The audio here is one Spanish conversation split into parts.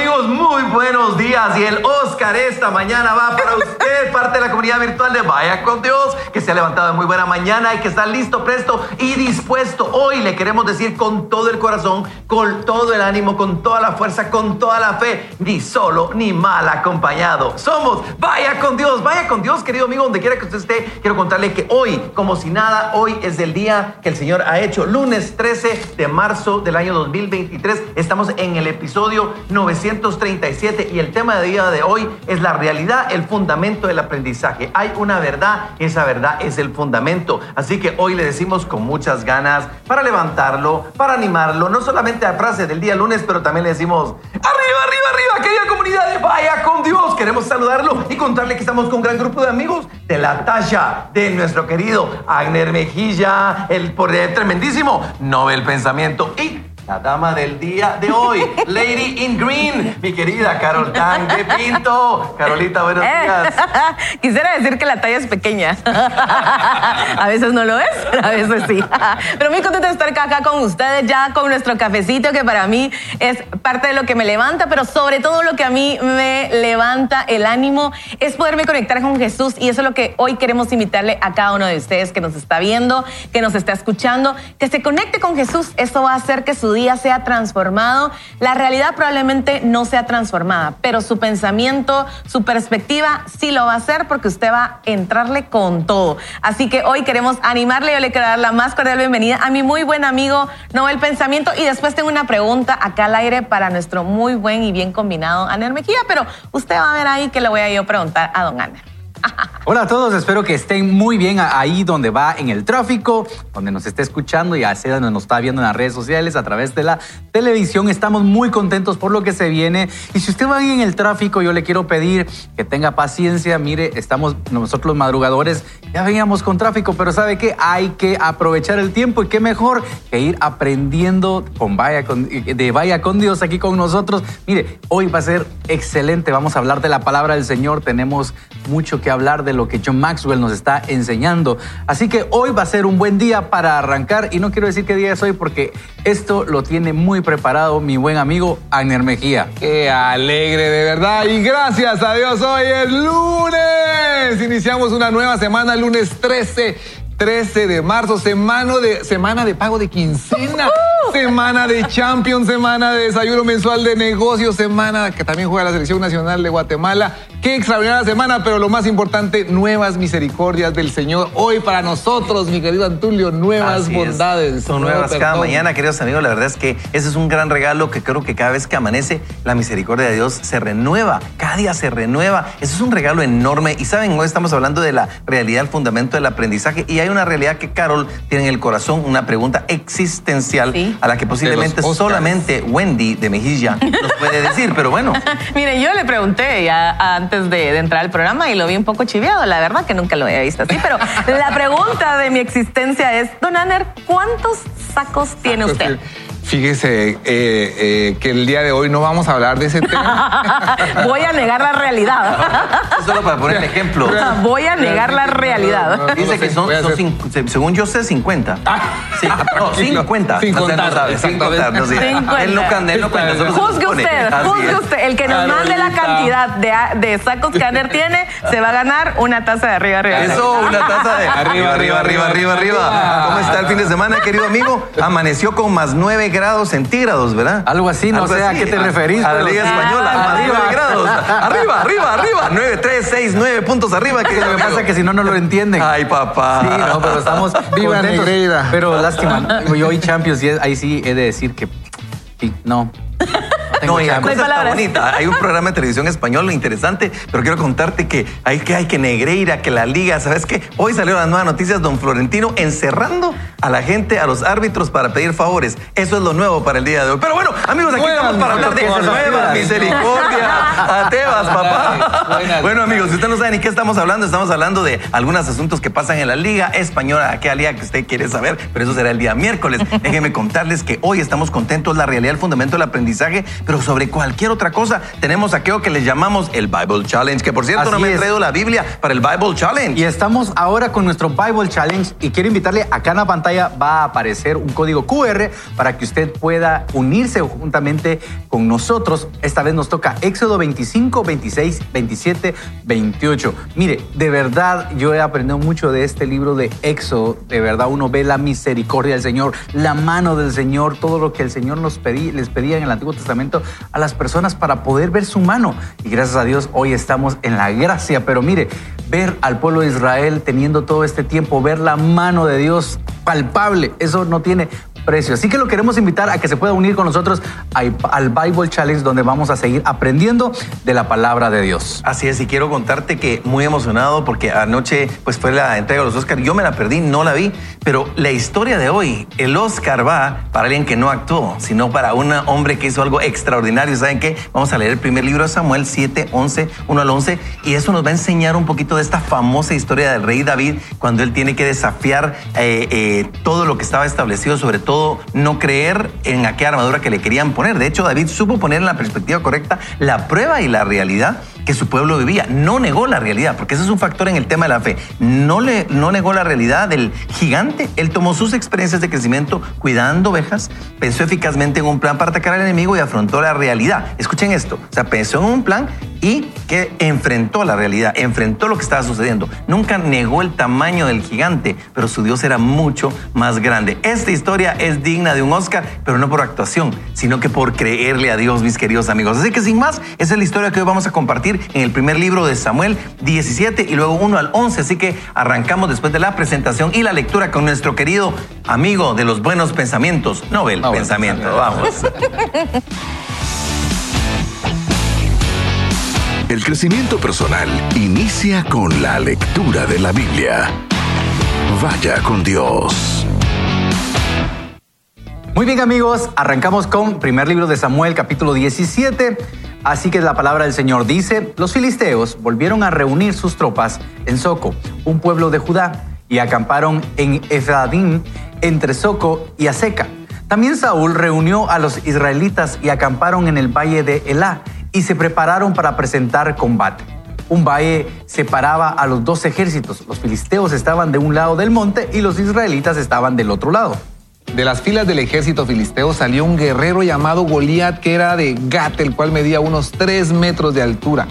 contigo muy buenos días. Y el Oscar esta mañana va para usted, parte de la comunidad virtual de Vaya con Dios, que se ha levantado de muy buena mañana y que está listo, presto y dispuesto. Hoy le queremos decir con todo el corazón, con todo el ánimo, con toda la fuerza, con toda la fe, ni solo ni mal acompañado. Somos Vaya con Dios, vaya con Dios, querido amigo, donde quiera que usted esté. Quiero contarle que hoy, como si nada, hoy es el día que el Señor ha hecho. Lunes 13 de marzo del año 2023. Estamos en el episodio 937 y el tema de día de hoy es la realidad, el fundamento del aprendizaje. Hay una verdad, esa verdad es el fundamento. Así que hoy le decimos con muchas ganas para levantarlo, para animarlo, no solamente a frase del día lunes, pero también le decimos, arriba, arriba, arriba, querida comunidad de Vaya con Dios. Queremos saludarlo y contarle que estamos con un gran grupo de amigos de la talla de nuestro querido Agner Mejilla, el por tremendísimo Nobel Pensamiento y la dama del día de hoy, Lady in Green, mi querida Carol Tan de Pinto. Carolita, buenos Eh, días. Quisiera decir que la talla es pequeña. A veces no lo es, a veces sí. Pero muy contenta de estar acá con ustedes, ya con nuestro cafecito, que para mí es parte de lo que me levanta, pero sobre todo lo que a mí me levanta el ánimo es poderme conectar con Jesús. Y eso es lo que hoy queremos invitarle a cada uno de ustedes que nos está viendo, que nos está escuchando, que se conecte con Jesús. Esto va a hacer que su día sea transformado. La realidad probablemente no sea transformada, pero su pensamiento, su perspectiva sí lo va a hacer porque usted va a entrarle con todo. Así que hoy queremos animarle, yo le quiero dar la más cordial bienvenida a mi muy buen amigo Noel Pensamiento y después tengo una pregunta acá al aire para nuestro muy buen y bien combinado Aner Mejía, pero usted va a ver ahí que le voy a yo preguntar a don Aner. Hola a todos, espero que estén muy bien ahí donde va en el tráfico, donde nos esté escuchando y así donde nos está viendo en las redes sociales a través de la televisión. Estamos muy contentos por lo que se viene. Y si usted va ahí en el tráfico, yo le quiero pedir que tenga paciencia. Mire, estamos nosotros los madrugadores, ya veníamos con tráfico, pero ¿sabe qué? Hay que aprovechar el tiempo y qué mejor que ir aprendiendo con Vaya de Vaya con Dios aquí con nosotros. Mire, hoy va a ser excelente. Vamos a hablar de la palabra del Señor. Tenemos mucho que hablar de lo que John Maxwell nos está enseñando. Así que hoy va a ser un buen día para arrancar y no quiero decir qué día es hoy porque esto lo tiene muy preparado mi buen amigo Agner Mejía. Qué alegre de verdad y gracias a Dios hoy es lunes. Iniciamos una nueva semana, lunes 13. 13 de marzo, semana de, semana de pago de quincena, semana de Champions, semana de desayuno mensual de negocios, semana que también juega la Selección Nacional de Guatemala. Qué extraordinaria semana, pero lo más importante, nuevas misericordias del Señor. Hoy para nosotros, mi querido Antulio, nuevas Así es. bondades. Son nuevas cada mañana, queridos amigos. La verdad es que ese es un gran regalo que creo que cada vez que amanece, la misericordia de Dios se renueva. Cada día se renueva. Eso es un regalo enorme. Y saben, hoy estamos hablando de la realidad, el fundamento del aprendizaje. Y hay una realidad que Carol tiene en el corazón, una pregunta existencial Sí. A la que posiblemente solamente Wendy de Mejilla nos puede decir. Pero bueno, Mire, yo le pregunté ya antes de, de entrar al programa y lo vi un poco chiviado, la verdad que nunca lo había visto así, pero la pregunta de mi existencia es, don Aner, ¿cuántos sacos tiene usted? Fíjese eh, eh, que el día de hoy no vamos a hablar de ese tema. Voy a negar la realidad. solo para poner el ejemplo. Voy a negar la realidad. No, no, no Dice que son, son hacer- cin- se- según yo sé, 50. Sí, no, Sí, 50. sin contar, sin contar. Él no canta, él no cuenta. Juzgue usted, juzgue usted. El que nos mande la cantidad de, de sacos que Aner tiene, se va a ganar una taza de arriba, arriba. Eso, una taza de arriba, arriba, arriba, arriba, arriba. ¿Cómo está el fin de semana, querido amigo? Amaneció con más 9 grados centígrados, ¿verdad? Algo así, no Algo sé a qué te referís. A la Liga Española, más Arriba. 9 grados. Arriba, arriba, arriba. 9, 3, 6, 9 puntos arriba. Lo querido que pasa es que si no, no lo entienden. Ay, papá. Sí, no, pero estamos Viva contentos. Negreira. Pero lástima, yo hoy Champions y ahí sí he de decir que no. Tengo No, y la Champions. cosa está palabras. bonita. Hay un programa de televisión español interesante, pero quiero contarte que hay que, hay que Negreira, que la liga, ¿sabes qué? Hoy salieron las nuevas noticias, don Florentino encerrando a la gente, a los árbitros para pedir favores. Eso es lo nuevo para el día de hoy. Pero bueno, amigos, aquí Nuevas estamos para hablar de misericordias. nueva misericordia. A Tebas, papá. Buenas. Bueno, amigos, si usted no sabe ni qué estamos hablando, estamos hablando de algunos asuntos que pasan en la Liga Española, aquella liga que usted quiere saber, pero eso será el día miércoles. Déjenme contarles que hoy estamos contentos, la realidad, el fundamento del aprendizaje, pero sobre cualquier otra cosa tenemos aquello que le llamamos el Bible Challenge, que por cierto Así no me he traído la Biblia para el Bible Challenge. Y estamos ahora con nuestro Bible Challenge y quiero invitarle, acá en la pantalla va a aparecer un código QR para que usted pueda unirse juntamente con nosotros. Esta vez nos toca Éxodo 25, 26, 27, 28. Mire, de verdad yo he aprendido mucho de este libro de Éxodo. De verdad uno ve la misericordia del Señor, la mano del Señor, todo lo que el Señor nos pedí, les pedía en el Antiguo Testamento a las personas para poder ver su mano. Y gracias a Dios hoy estamos en la gracia. Pero mire, ver al pueblo de Israel teniendo todo este tiempo, ver la mano de Dios palpable, eso no tiene precio. Así que lo queremos invitar a que se pueda unir con nosotros al Bible Challenge donde vamos a seguir aprendiendo de la palabra de Dios. Así es, y quiero contarte que muy emocionado porque anoche pues fue la entrega de los Oscars. Yo me la perdí, no la vi, pero la historia de hoy, el Oscar va para alguien que no actuó, sino para un hombre que hizo algo extraordinario. ¿Saben qué? Vamos a leer el primer libro de Samuel 7, 11, 1 al 11, y eso nos va a enseñar un poquito de esta famosa historia del rey David cuando él tiene que desafiar eh, eh, todo lo que estaba establecido, sobre todo no creer en aquella armadura que le querían poner. De hecho, David supo poner en la perspectiva correcta la prueba y la realidad que su pueblo vivía. No negó la realidad, porque ese es un factor en el tema de la fe. No, le, no negó la realidad del gigante. Él tomó sus experiencias de crecimiento cuidando ovejas, pensó eficazmente en un plan para atacar al enemigo y afrontó la realidad. Escuchen esto. O sea, pensó en un plan y que enfrentó la realidad, enfrentó lo que estaba sucediendo. Nunca negó el tamaño del gigante, pero su Dios era mucho más grande. Esta historia es digna de un Oscar, pero no por actuación, sino que por creerle a Dios, mis queridos amigos. Así que sin más, esa es la historia que hoy vamos a compartir en el primer libro de Samuel 17 y luego 1 al 11. Así que arrancamos después de la presentación y la lectura con nuestro querido amigo de los buenos pensamientos, Nobel Nobel Pensamiento. Vamos. El crecimiento personal inicia con la lectura de la Biblia. Vaya con Dios. Muy bien amigos, arrancamos con primer libro de Samuel capítulo 17. Así que la palabra del Señor dice, los filisteos volvieron a reunir sus tropas en Soco, un pueblo de Judá, y acamparon en Efraín entre Soco y Aseca. También Saúl reunió a los israelitas y acamparon en el valle de Elá y se prepararon para presentar combate. Un valle separaba a los dos ejércitos. Los filisteos estaban de un lado del monte y los israelitas estaban del otro lado. De las filas del ejército filisteo salió un guerrero llamado Goliat que era de Gat, el cual medía unos 3 metros de altura.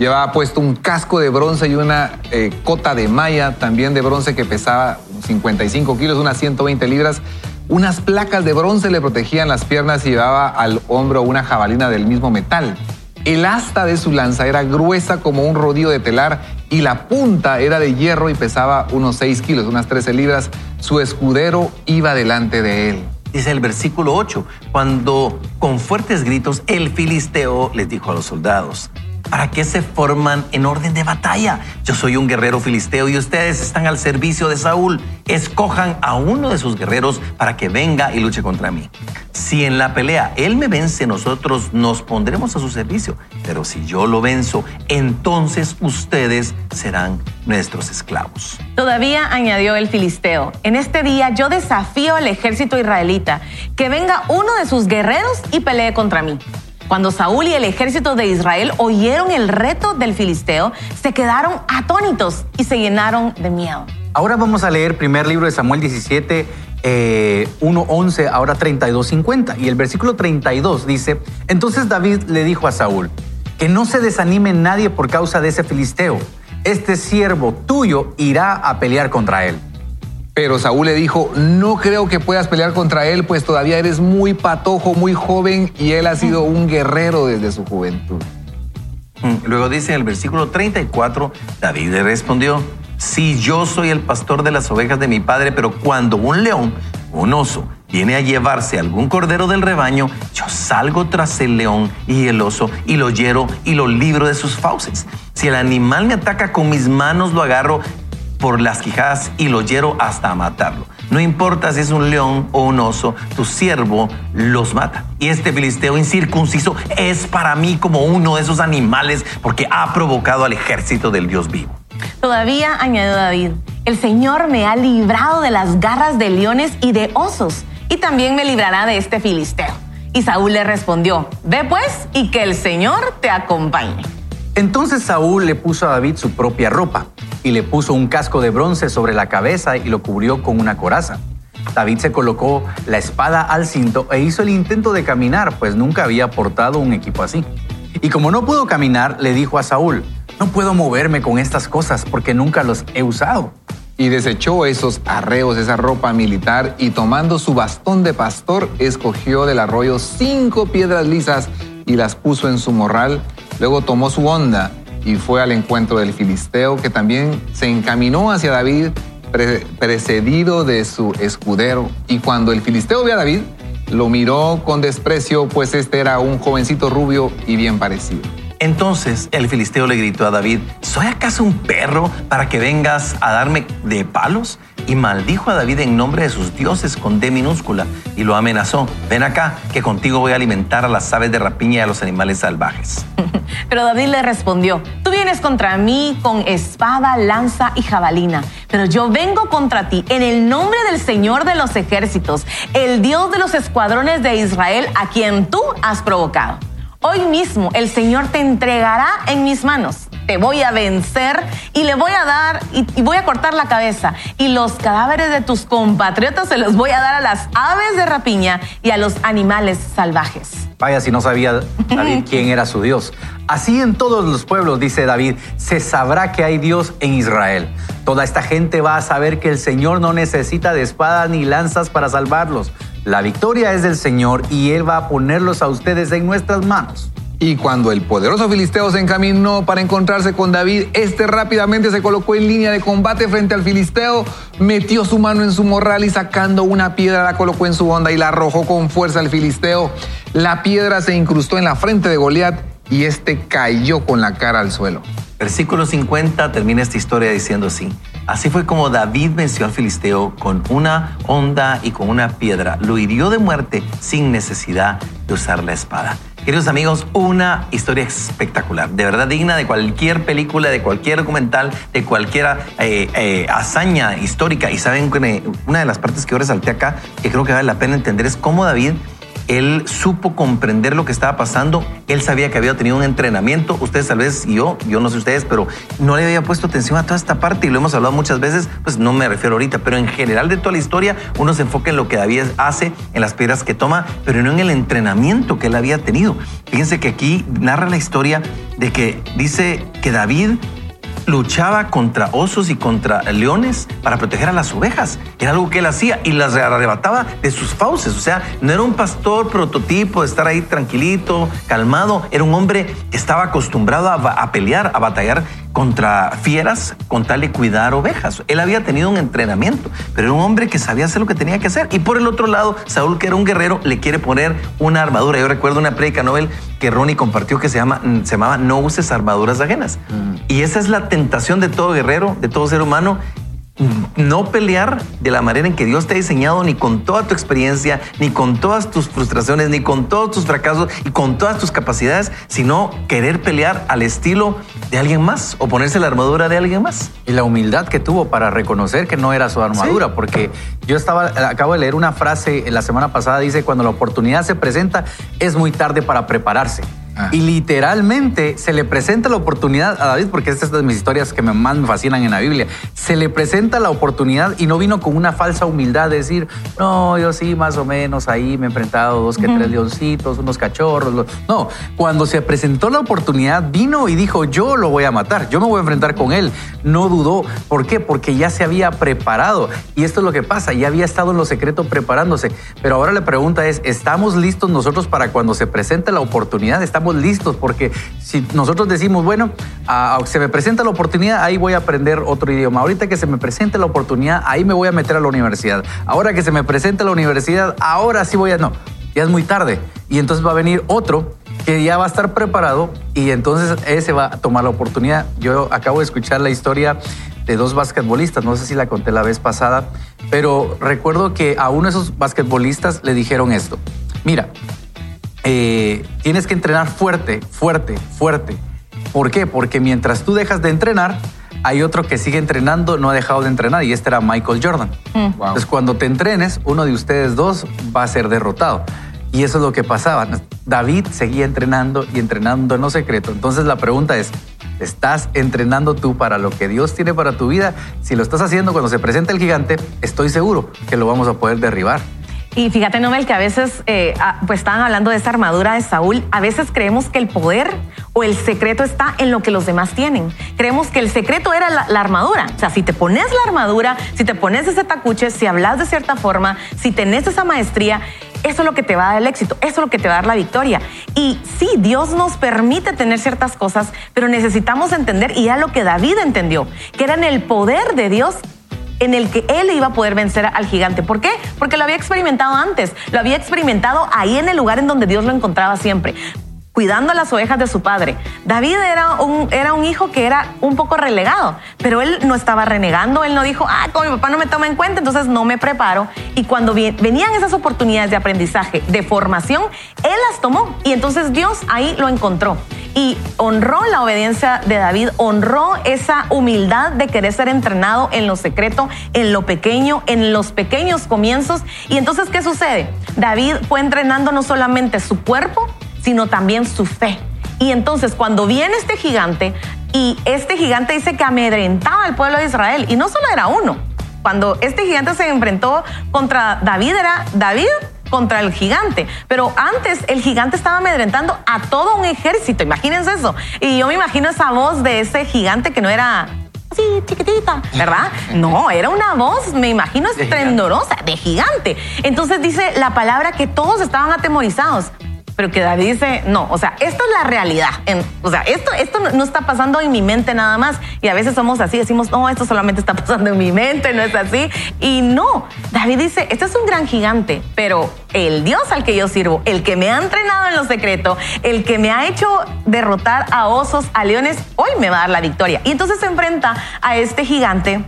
Llevaba puesto un casco de bronce y una eh, cota de malla, también de bronce que pesaba 55 kilos, unas 120 libras. Unas placas de bronce le protegían las piernas y llevaba al hombro una jabalina del mismo metal. El asta de su lanza era gruesa como un rodillo de telar y la punta era de hierro y pesaba unos 6 kilos, unas 13 libras. Su escudero iba delante de él. Dice el versículo 8, cuando con fuertes gritos el filisteo les dijo a los soldados, ¿para qué se forman en orden de batalla? Yo soy un guerrero filisteo y ustedes están al servicio de Saúl. Escojan a uno de sus guerreros para que venga y luche contra mí. Si en la pelea él me vence, nosotros nos pondremos a su servicio. Pero si yo lo venzo, entonces ustedes serán nuestros esclavos. Todavía añadió el filisteo, en este día yo desafío al ejército israelita, que venga uno de sus guerreros y pelee contra mí. Cuando Saúl y el ejército de Israel oyeron el reto del filisteo, se quedaron atónitos y se llenaron de miedo. Ahora vamos a leer primer libro de Samuel 17, eh, 1, 11, ahora 32, 50. Y el versículo 32 dice, entonces David le dijo a Saúl, que no se desanime nadie por causa de ese filisteo. Este siervo tuyo irá a pelear contra él. Pero Saúl le dijo, no creo que puedas pelear contra él, pues todavía eres muy patojo, muy joven y él ha sido un guerrero desde su juventud. Mm, Luego dice en el versículo 34, David le respondió, si yo soy el pastor de las ovejas de mi padre, pero cuando un león, un oso, viene a llevarse algún cordero del rebaño, yo salgo tras el león y el oso y lo hiero y lo libro de sus fauces. Si el animal me ataca con mis manos, lo agarro por las quijadas y lo hiero hasta matarlo. No importa si es un león o un oso, tu siervo los mata. Y este filisteo incircunciso es para mí como uno de esos animales porque ha provocado al ejército del Dios vivo. Todavía añadió David, el Señor me ha librado de las garras de leones y de osos, y también me librará de este filisteo. Y Saúl le respondió, ve pues y que el Señor te acompañe. Entonces Saúl le puso a David su propia ropa y le puso un casco de bronce sobre la cabeza y lo cubrió con una coraza. David se colocó la espada al cinto e hizo el intento de caminar, pues nunca había portado un equipo así. Y como no pudo caminar, le dijo a Saúl, no puedo moverme con estas cosas porque nunca los he usado. Y desechó esos arreos, esa ropa militar, y tomando su bastón de pastor, escogió del arroyo cinco piedras lisas y las puso en su morral. Luego tomó su onda y fue al encuentro del filisteo, que también se encaminó hacia David, pre- precedido de su escudero. Y cuando el filisteo vio a David, lo miró con desprecio, pues este era un jovencito rubio y bien parecido. Entonces el filisteo le gritó a David, ¿soy acaso un perro para que vengas a darme de palos? Y maldijo a David en nombre de sus dioses con D minúscula y lo amenazó, ven acá, que contigo voy a alimentar a las aves de rapiña y a los animales salvajes. Pero David le respondió, tú vienes contra mí con espada, lanza y jabalina, pero yo vengo contra ti en el nombre del Señor de los ejércitos, el Dios de los escuadrones de Israel, a quien tú has provocado. Hoy mismo el Señor te entregará en mis manos. Te voy a vencer y le voy a dar y, y voy a cortar la cabeza. Y los cadáveres de tus compatriotas se los voy a dar a las aves de rapiña y a los animales salvajes. Vaya si no sabía David quién era su Dios. Así en todos los pueblos, dice David, se sabrá que hay Dios en Israel. Toda esta gente va a saber que el Señor no necesita de espadas ni lanzas para salvarlos. La victoria es del Señor y Él va a ponerlos a ustedes en nuestras manos. Y cuando el poderoso filisteo se encaminó para encontrarse con David, este rápidamente se colocó en línea de combate frente al filisteo, metió su mano en su morral y sacando una piedra la colocó en su onda y la arrojó con fuerza al filisteo. La piedra se incrustó en la frente de Goliat y este cayó con la cara al suelo. Versículo 50 termina esta historia diciendo así. Así fue como David venció al filisteo con una onda y con una piedra. Lo hirió de muerte sin necesidad de usar la espada. Queridos amigos, una historia espectacular, de verdad digna de cualquier película, de cualquier documental, de cualquier eh, eh, hazaña histórica. Y saben que una de las partes que yo resalté acá, que creo que vale la pena entender, es cómo David él supo comprender lo que estaba pasando. Él sabía que había tenido un entrenamiento. Ustedes tal vez y yo, yo no sé ustedes, pero no le había puesto atención a toda esta parte y lo hemos hablado muchas veces. Pues no me refiero ahorita, pero en general de toda la historia uno se enfoca en lo que David hace, en las piedras que toma, pero no en el entrenamiento que él había tenido. Fíjense que aquí narra la historia de que dice que David luchaba contra osos y contra leones para proteger a las ovejas. Era algo que él hacía y las arrebataba de sus fauces. O sea, no era un pastor prototipo de estar ahí tranquilito, calmado. Era un hombre que estaba acostumbrado a, a pelear, a batallar contra fieras con tal de cuidar ovejas. Él había tenido un entrenamiento, pero era un hombre que sabía hacer lo que tenía que hacer. Y por el otro lado, Saúl, que era un guerrero, le quiere poner una armadura. Yo recuerdo una prédica Nobel que Ronnie compartió que se, llama, se llamaba No uses armaduras ajenas. Y esa es la tentación de todo guerrero, de todo ser humano, no pelear de la manera en que Dios te ha diseñado, ni con toda tu experiencia, ni con todas tus frustraciones, ni con todos tus fracasos y con todas tus capacidades, sino querer pelear al estilo de alguien más o ponerse la armadura de alguien más. Y la humildad que tuvo para reconocer que no era su armadura, Sí. porque yo estaba, acabo de leer una frase la semana pasada, dice, cuando la oportunidad se presenta, es muy tarde para prepararse. Ah. Y literalmente se le presenta la oportunidad a David, porque esta es de mis historias que me- más me fascinan en la Biblia. Se le presenta la oportunidad y no vino con una falsa humildad de decir, no, yo sí, más o menos ahí me he enfrentado dos que tres leoncitos, unos cachorros. lo-". No, cuando se presentó la oportunidad, vino y dijo, yo lo voy a matar, yo me voy a enfrentar con él. No dudó. ¿Por qué? Porque ya se había preparado. Y esto es lo que pasa, ya había estado en lo secreto preparándose. Pero ahora la pregunta es, ¿estamos listos nosotros para cuando se presente la oportunidad? Estamos listos porque si nosotros decimos, bueno, se me presenta la oportunidad, ahí voy a aprender otro idioma. Ahorita que se me presente la oportunidad, ahí me voy a meter a la universidad. Ahora que se me presente la universidad, ahora sí voy a... No, ya es muy tarde. Y entonces va a venir otro que ya va a estar preparado y entonces ese va a tomar la oportunidad. Yo acabo de escuchar la historia de dos basquetbolistas, no sé si la conté la vez pasada, pero recuerdo que a uno de esos basquetbolistas le dijeron esto, mira, eh, tienes que entrenar fuerte, fuerte, fuerte. ¿Por qué? Porque mientras tú dejas de entrenar, hay otro que sigue entrenando, no ha dejado de entrenar, y este era Michael Jordan. Wow. Entonces, cuando te entrenes, uno de ustedes dos va a ser derrotado. Y eso es lo que pasaba. David seguía entrenando y entrenando en lo secreto. Entonces la pregunta es, ¿estás entrenando tú para lo que Dios tiene para tu vida? Si lo estás haciendo cuando se presenta el gigante, estoy seguro que lo vamos a poder derribar. Y fíjate, Nomel, que a veces, eh, ah, pues estaban hablando de esta armadura de Saúl, a veces creemos que el poder o el secreto está en lo que los demás tienen. Creemos que el secreto era la, la armadura. O sea, si te pones la armadura, si te pones ese tacuche, si hablas de cierta forma, si tenés esa maestría, eso es lo que te va a dar el éxito, eso es lo que te va a dar la victoria. Y sí, Dios nos permite tener ciertas cosas, pero necesitamos entender, y ya lo que David entendió, que era en el poder de Dios en el que él iba a poder vencer al gigante. ¿Por qué? Porque lo había experimentado antes, lo había experimentado ahí en el lugar en donde Dios lo encontraba siempre cuidando las ovejas de su padre. David era un, era un hijo que era un poco relegado, pero él no estaba renegando, él no dijo, ah, como mi papá no me toma en cuenta, entonces no me preparo. Y cuando venían esas oportunidades de aprendizaje, de formación, él las tomó y entonces Dios ahí lo encontró. Y honró la obediencia de David, honró esa humildad de querer ser entrenado en lo secreto, en lo pequeño, en los pequeños comienzos. Y entonces, ¿qué sucede? David fue entrenando no solamente su cuerpo, sino también su fe. Y entonces cuando viene este gigante, y este gigante dice que amedrentaba al pueblo de Israel, y no solo era uno, cuando este gigante se enfrentó contra David, era David contra el gigante. Pero antes el gigante estaba amedrentando a todo un ejército, imagínense eso. Y yo me imagino esa voz de ese gigante que no era así chiquitita, ¿verdad? No, era una voz, me imagino, estrendorosa, de gigante. Entonces dice la palabra que todos estaban atemorizados pero que David dice, no, o sea, esto es la realidad. o sea, esto, esto no está pasando en mi mente nada más. Y a veces somos así, decimos, no, esto solamente está pasando en mi mente, no es así. Y no, David dice, este es un gran gigante, pero el Dios al que yo sirvo, el que me ha entrenado en lo secreto, el que me ha hecho derrotar a osos, a leones, hoy me va a dar la victoria. Y entonces se enfrenta a este gigante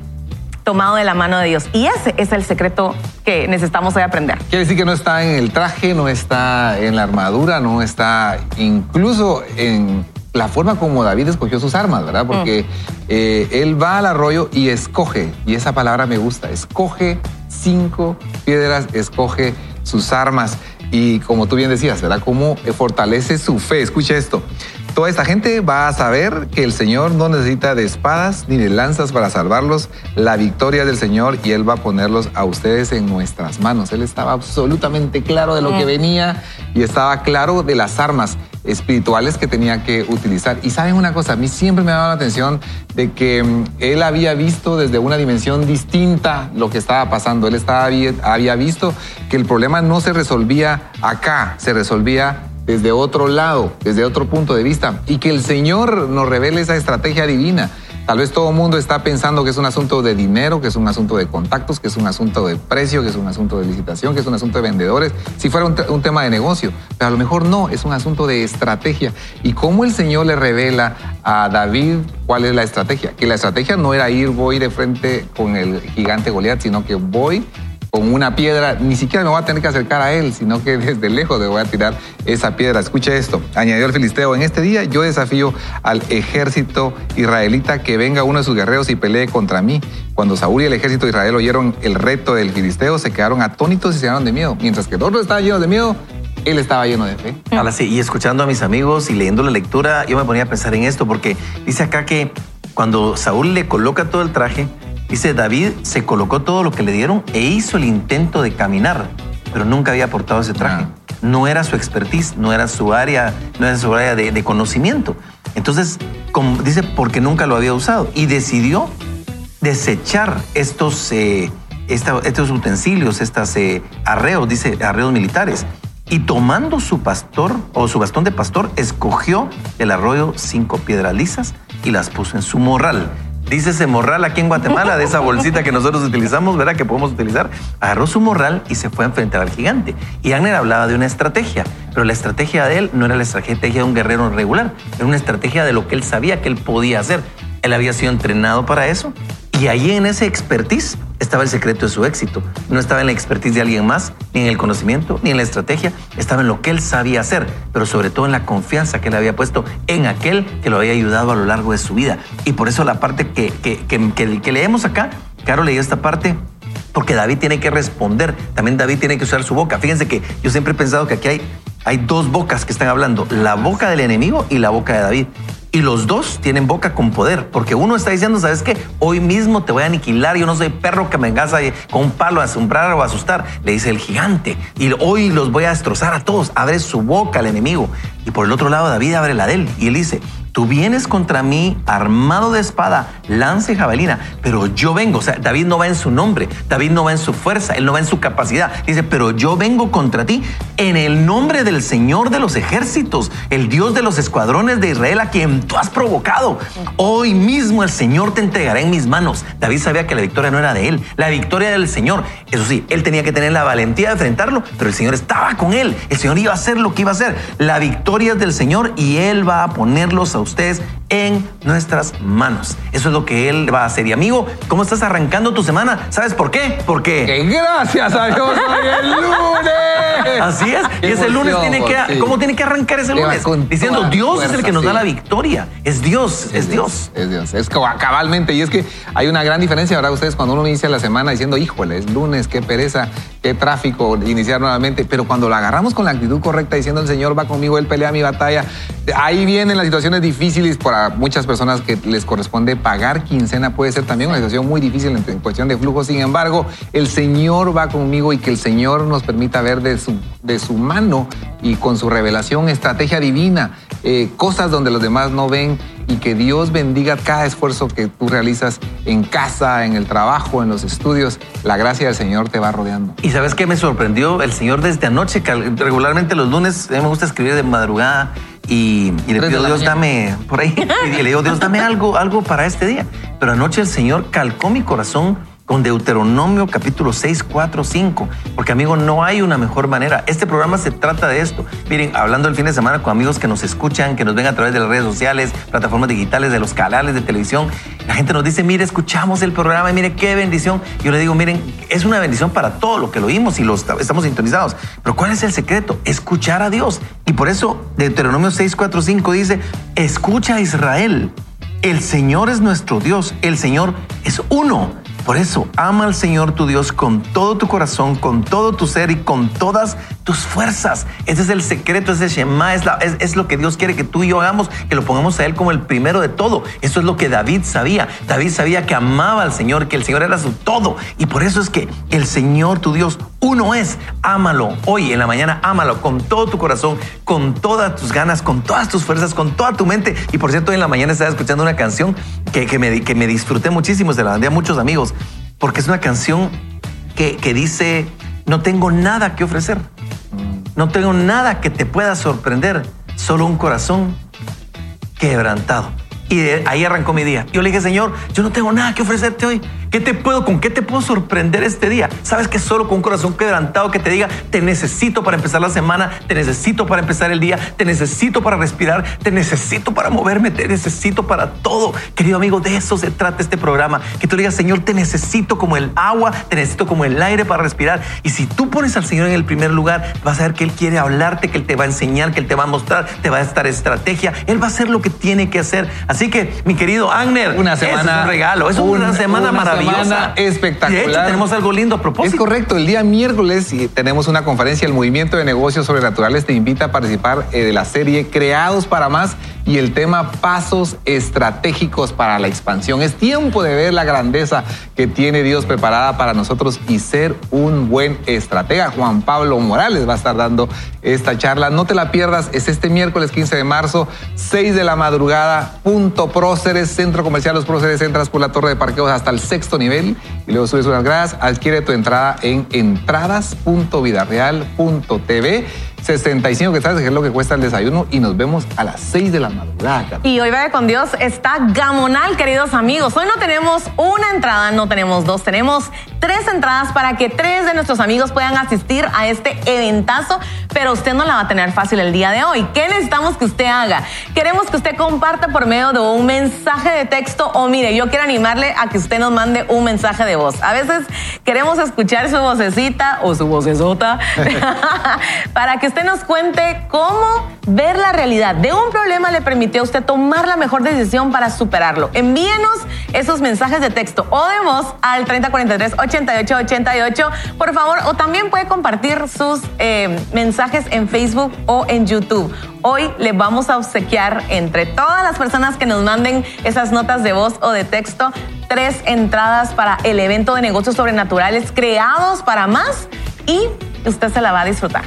tomado de la mano de Dios. Y ese es el secreto que necesitamos hoy aprender. Quiere decir que no está en el traje, no está en la armadura, no está incluso en la forma como David escogió sus armas, ¿verdad? Porque mm. eh, él va al arroyo y escoge, y esa palabra me gusta, escoge cinco piedras, escoge sus armas. Y como tú bien decías, ¿verdad? Cómo fortalece su fe. Escucha esto. Toda esta gente va a saber que el Señor no necesita de espadas ni de lanzas para salvarlos. La victoria del Señor y Él va a ponerlos a ustedes en nuestras manos. Él estaba absolutamente claro de lo que venía y estaba claro de las armas espirituales que tenía que utilizar. Y saben una cosa, a mí siempre me ha dado la atención de que mm, él había visto desde una dimensión distinta lo que estaba pasando. Él estaba, había visto que el problema no se resolvía acá, se resolvía desde otro lado, desde otro punto de vista, y que el Señor nos revele esa estrategia divina. Tal vez todo el mundo está pensando que es un asunto de dinero, que es un asunto de contactos, que es un asunto de precio, que es un asunto de licitación, que es un asunto de vendedores, si fuera un, tema de negocio. Pero a lo mejor no, es un asunto de estrategia. Y cómo el Señor le revela a David cuál es la estrategia. Que la estrategia no era ir, voy de frente con el gigante Goliat, sino que voy con una piedra, ni siquiera me voy a tener que acercar a él, sino que desde lejos le voy a tirar esa piedra. Escuche esto, añadió el filisteo, en este día yo desafío al ejército israelita que venga uno de sus guerreros y pelee contra mí. Cuando Saúl y el ejército de Israel oyeron el reto del filisteo, se quedaron atónitos y se llenaron de miedo. Mientras que todos estaban llenos de miedo, él estaba lleno de fe. Ahora sí, y escuchando a mis amigos y leyendo la lectura, yo me ponía a pensar en esto, porque dice acá que cuando Saúl le coloca todo el traje, Dice, David se colocó todo lo que le dieron e hizo el intento de caminar, pero nunca había portado ese traje. Ah. No era su expertise, no era su área, no era su área de, conocimiento. Entonces, como dice, porque nunca lo había usado y decidió desechar estos, eh, estos utensilios, estos eh, arreos, dice, arreos militares. Y tomando su pastor o su bastón de pastor, escogió el arroyo cinco piedras lisas y las puso en su morral. Dice ese morral aquí en Guatemala, de esa bolsita que nosotros utilizamos, ¿verdad? Que podemos utilizar. Agarró su morral y se fue a enfrentar al gigante. Y Agner hablaba de una estrategia, pero la estrategia de él no era la estrategia de un guerrero regular, era una estrategia de lo que él sabía que él podía hacer. Él había sido entrenado para eso y ahí en ese expertise estaba el secreto de su éxito. No estaba en la expertise de alguien más, ni en el conocimiento, ni en la estrategia. Estaba en lo que él sabía hacer, pero sobre todo en la confianza que él había puesto en aquel que lo había ayudado a lo largo de su vida. Y por eso la parte que, que, que, que leemos acá, Caro leyó esta parte, porque David tiene que responder, también David tiene que usar su boca. Fíjense que yo siempre he pensado que aquí hay, hay dos bocas que están hablando, la boca del enemigo y la boca de David. Y los dos tienen boca con poder, porque uno está diciendo, ¿sabes qué? Hoy mismo te voy a aniquilar, yo no soy perro que me vengas con un palo a asombrar o a asustar, le dice el gigante. Y hoy los voy a destrozar a todos, abre su boca al enemigo. Y por el otro lado David abre la de él y él dice, tú vienes contra mí armado de espada, lanza y jabalina, pero yo vengo, o sea, David no va en su nombre, David no va en su fuerza, él no va en su capacidad. Dice, pero yo vengo contra ti en el nombre del Señor de los ejércitos, el Dios de los escuadrones de Israel a quien tú has provocado. Hoy mismo el Señor te entregará en mis manos. David sabía que la victoria no era de él, la victoria del Señor. Eso sí, él tenía que tener la valentía de enfrentarlo, pero el Señor estaba con él. El Señor iba a hacer lo que iba a hacer. La victoria es del Señor y él va a ponerlos a ustedes en nuestras manos. Eso es lo que él va a hacer. Y amigo, ¿cómo estás arrancando tu semana? ¿Sabes por qué? Porque Que gracias a Dios hoy es lunes. Así es. Qué Y ese lunes tiene que, sí. ¿cómo tiene que arrancar ese lunes? Diciendo, Dios es el que nos da la victoria. Es Dios, es, Dios. Es Dios. Es cabalmente. Y es que hay una gran diferencia, ¿verdad? Ustedes cuando uno inicia la semana diciendo, híjole, es lunes, qué pereza, qué tráfico, iniciar nuevamente. Pero cuando lo agarramos con la actitud correcta, diciendo, el Señor va conmigo, Él pelea mi batalla, ahí vienen las situaciones difíciles muchas personas que les corresponde pagar quincena. Puede ser también una situación muy difícil en, cuestión de flujo. Sin embargo, el Señor va conmigo y que el Señor nos permita ver de su, de su mano y con su revelación, estrategia divina, eh, cosas donde los demás no ven y que Dios bendiga cada esfuerzo que tú realizas en casa, en el trabajo, en los estudios. La gracia del Señor te va rodeando. Y sabes qué me sorprendió el Señor desde anoche, regularmente los lunes a mí me gusta escribir de madrugada y, y le pido Dios mañana. dame por ahí y le digo Dios dame algo algo para este día. Pero anoche el Señor calcó mi corazón con Deuteronomio capítulo 6, 4, 5. Porque amigo, no hay una mejor manera. Este programa se trata de esto. Miren, hablando el fin de semana con amigos que nos escuchan, que nos ven a través de las redes sociales, plataformas digitales, de los canales de televisión, la gente nos dice, mire, escuchamos el programa y mire qué bendición. Yo le digo, miren, es una bendición para todo lo que lo oímos y lo estamos sintonizados. Pero ¿cuál es el secreto? Escuchar a Dios. Y por eso Deuteronomio 6, 4, 5 dice, escucha a Israel. El Señor es nuestro Dios. El Señor es uno. Por eso, ama al Señor tu Dios con todo tu corazón, con todo tu ser y con todas tus fuerzas. Ese es el secreto, ese Shema, es, la- es- es lo que Dios quiere que tú y yo hagamos, que lo pongamos a Él como el primero de todo. Eso es lo que David sabía. David sabía que amaba al Señor, que el Señor era su todo. Y por eso es que el Señor tu Dios uno es. Ámalo hoy en la mañana, ámalo con todo tu corazón, con todas tus ganas, con todas tus fuerzas, con toda tu mente. Y por cierto, hoy en la mañana estaba escuchando una canción que, que me, que me disfruté muchísimo, se la mandé a muchos amigos, porque es una canción que, que dice, no tengo nada que ofrecer, no tengo nada que te pueda sorprender, solo un corazón quebrantado. Y de ahí arrancó mi día. Yo le dije, Señor, yo no tengo nada que ofrecerte hoy. ¿Qué te puedo, con qué te puedo sorprender este día? Sabes que solo con un corazón quebrantado que te diga, te necesito para empezar la semana, te necesito para empezar el día, te necesito para respirar, te necesito para moverme, te necesito para todo. Querido amigo, de eso se trata este programa. Que tú digas, Señor, te necesito como el agua, te necesito como el aire para respirar. Y si tú pones al Señor en el primer lugar, vas a ver que Él quiere hablarte, que Él te va a enseñar, que Él te va a mostrar, te va a estar estrategia. Él va a hacer lo que tiene que hacer. Así que, mi querido Agner, Una semana. es un regalo, es una, semana una maravillosa. Semana espectacular. De hecho, tenemos algo lindo a propósito. Es correcto, el día miércoles y tenemos una conferencia, el Movimiento de Negocios Sobrenaturales te invita a participar eh, de la serie Creados para Más y el tema Pasos Estratégicos para la Expansión. Es tiempo de ver la grandeza que tiene Dios preparada para nosotros y ser un buen estratega. Juan Pablo Morales va a estar dando esta charla. No te la pierdas, es este miércoles 15 de marzo, 6 de la madrugada, punto Próceres, Centro Comercial Los Próceres, entras por la torre de parqueos hasta el sexto nivel y luego subes unas gradas, adquiere tu entrada en entradas.vidareal.tv. 65 que sabes que es lo que cuesta el desayuno y nos vemos a las 6 de la madrugada. Y hoy Vaya con Dios está gamonal, queridos amigos. Hoy no tenemos una entrada, no tenemos dos, tenemos tres entradas para que tres de nuestros amigos puedan asistir a este eventazo, pero usted no la va a tener fácil el día de hoy. ¿Qué necesitamos que usted haga? Queremos que usted comparta por medio de un mensaje de texto o mire, yo quiero animarle a que usted nos mande un mensaje de voz. A veces queremos escuchar su vocecita o su vocesota para que usted nos cuente cómo ver la realidad de un problema le permitió a usted tomar la mejor decisión para superarlo. Envíenos esos mensajes de texto o de voz al 3043 8888. Por favor, o también puede compartir sus eh, mensajes en Facebook o en YouTube. Hoy les vamos a obsequiar entre todas las personas que nos manden esas notas de voz o de texto tres entradas para el evento de negocios sobrenaturales creados para más y usted se la va a disfrutar.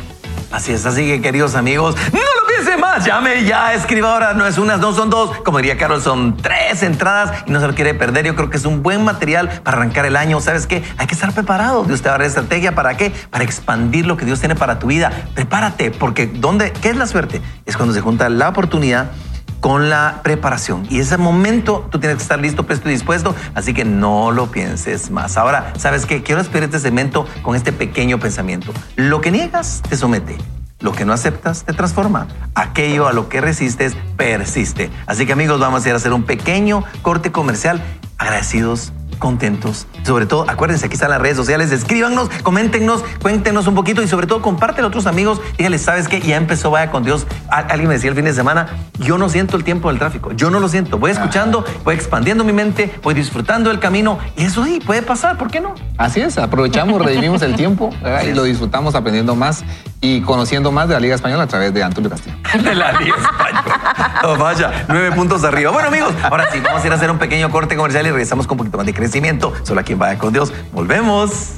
Así es, así que queridos amigos, no lo piense más, llame ya, escriba ahora, no es una, no son dos, como diría Carol, son tres entradas y no se lo quiere perder, yo creo que es un buen material para arrancar el año, ¿sabes qué? Hay que estar preparado, Dios te va a dar estrategia, ¿para qué? Para expandir lo que Dios tiene para tu vida, prepárate, porque ¿dónde? ¿Qué es la suerte? Es cuando se junta la oportunidad con la preparación. Y ese momento tú tienes que estar listo, presto y dispuesto, así que no lo pienses más. Ahora, ¿sabes qué? Quiero despedir este segmento con este pequeño pensamiento. Lo que niegas te somete. Lo que no aceptas te transforma. Aquello a lo que resistes persiste. Así que amigos, vamos a ir a hacer un pequeño corte comercial. Agradecidos contentos. Sobre todo, acuérdense, aquí están las redes sociales, escríbanos, coméntenos, cuéntenos un poquito y sobre todo compártelo a otros amigos. Díganles, ¿sabes qué? Ya empezó Vaya con Dios. Alguien me decía el fin de semana, yo no siento el tiempo del tráfico, yo no lo siento. Voy escuchando, voy expandiendo mi mente, voy disfrutando del camino y eso sí, puede pasar, ¿por qué no? Así es, aprovechamos, redimimos el tiempo y lo disfrutamos aprendiendo más y conociendo más de la Liga Española a través de Antonio Castillo. De la Liga Española. Oh, vaya, nueve puntos arriba. Bueno, amigos, ahora sí, vamos a ir a hacer un pequeño corte comercial y regresamos con un poquito más de crecimiento. Solo aquí vaya con Dios. Volvemos.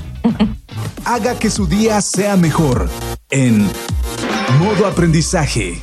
Haga que su día sea mejor en modo aprendizaje.